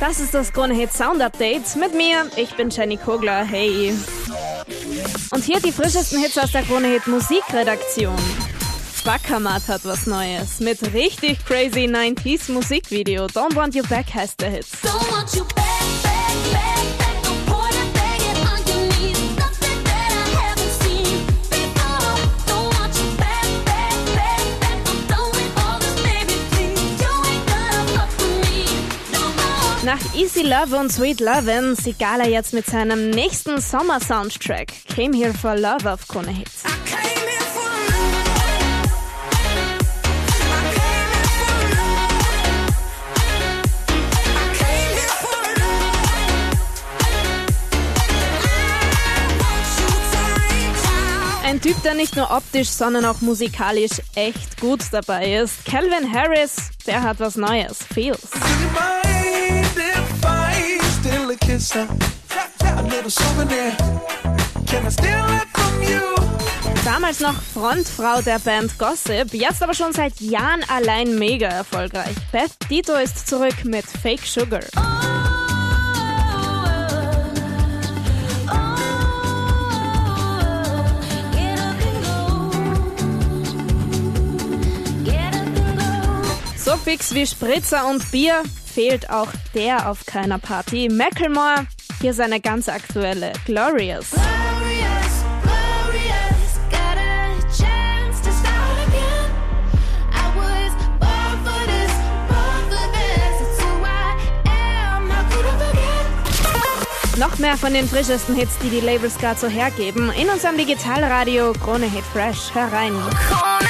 Das ist das Krone Hit Sound Update mit mir. Ich bin Jenny Kogler. Hey. Und hier die frischesten Hits aus der Krone Hit Musikredaktion. Backermat hat was Neues mit richtig crazy 90s Musikvideo. Don't Want You Back heißt der Hit. Don't want you back, back, back, Nach Easy Love und Sweet Lovin' Sigala jetzt mit seinem nächsten Sommer-Soundtrack. Came Here for Love auf Krone Hits. Ein Typ, der nicht nur optisch, sondern auch musikalisch echt gut dabei ist. Calvin Harris, der hat was Neues. Feels. Steal a little souvenir. Can I steal it from you? Damals noch Frontfrau der Band Gossip, jetzt aber schon seit Jahren allein mega erfolgreich. Beth Dito ist zurück mit Fake Sugar. So fix wie Spritzer und Bier fehlt auch der auf keiner Party. Macklemore, hier seine ganz aktuelle Glorious. Noch mehr von den frischesten Hits, die die Labels gerade so hergeben, in unserem Digitalradio Krone Hit Fresh. Hör rein. Krone